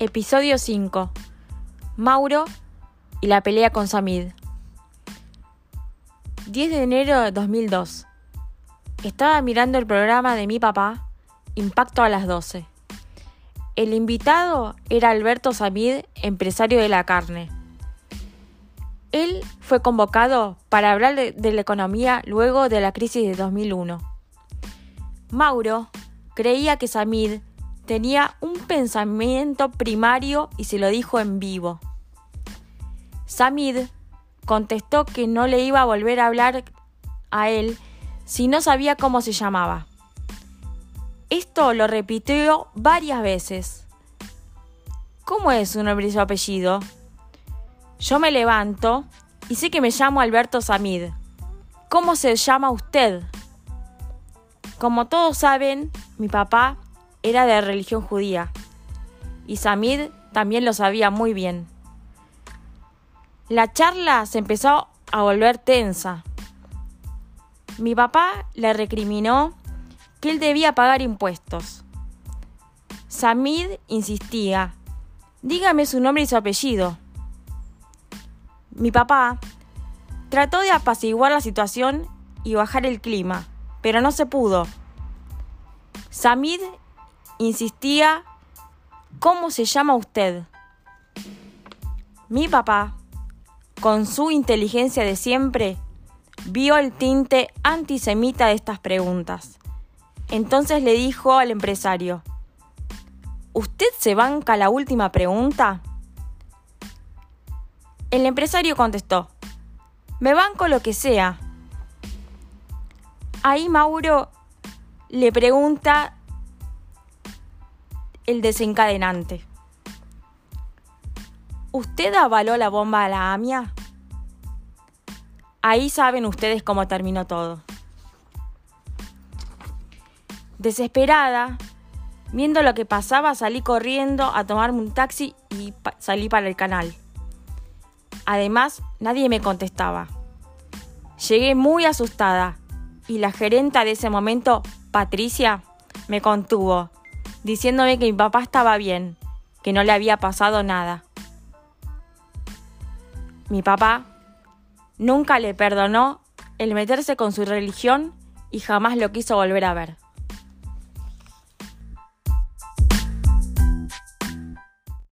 Episodio 5. Mauro y la pelea con Samid. 10 de enero de 2002. Estaba mirando el programa de mi papá, Impacto a las 12. El invitado era Alberto Samid, empresario de la carne. Él fue convocado para hablar de, la economía luego de la crisis de 2001. Mauro creía que Samid tenía un pensamiento primario y se lo dijo en vivo. Samid contestó que no le iba a volver a hablar a él si no sabía cómo se llamaba. Esto lo repitió varias veces. ¿Cómo es su nombre y su apellido? Yo me levanto y sé que me llamo Alberto Samid. ¿Cómo se llama usted? Como todos saben, mi papá era de religión judía, y Samid también lo sabía muy bien. La charla se empezó a volver tensa. Mi papá le recriminó que él debía pagar impuestos. Samid insistía, dígame su nombre y su apellido. Mi papá trató de apaciguar la situación y bajar el clima, pero no se pudo. Samid insistía, ¿cómo se llama usted? Mi papá, con su inteligencia de siempre, vio el tinte antisemita de estas preguntas. Entonces le dijo al empresario, ¿Usted se banca la última pregunta? El empresario contestó, me banco lo que sea. Ahí Mauro le pregunta el desencadenante. ¿Usted avaló la bomba a la AMIA? Ahí saben ustedes cómo terminó todo. Desesperada, viendo lo que pasaba, salí corriendo a tomarme un taxi y salí para el canal. Además, nadie me contestaba. Llegué muy asustada y la gerenta de ese momento, Patricia, me contuvo diciéndome que mi papá estaba bien, que no le había pasado nada. Mi papá nunca le perdonó el meterse con su religión y jamás lo quiso volver a ver.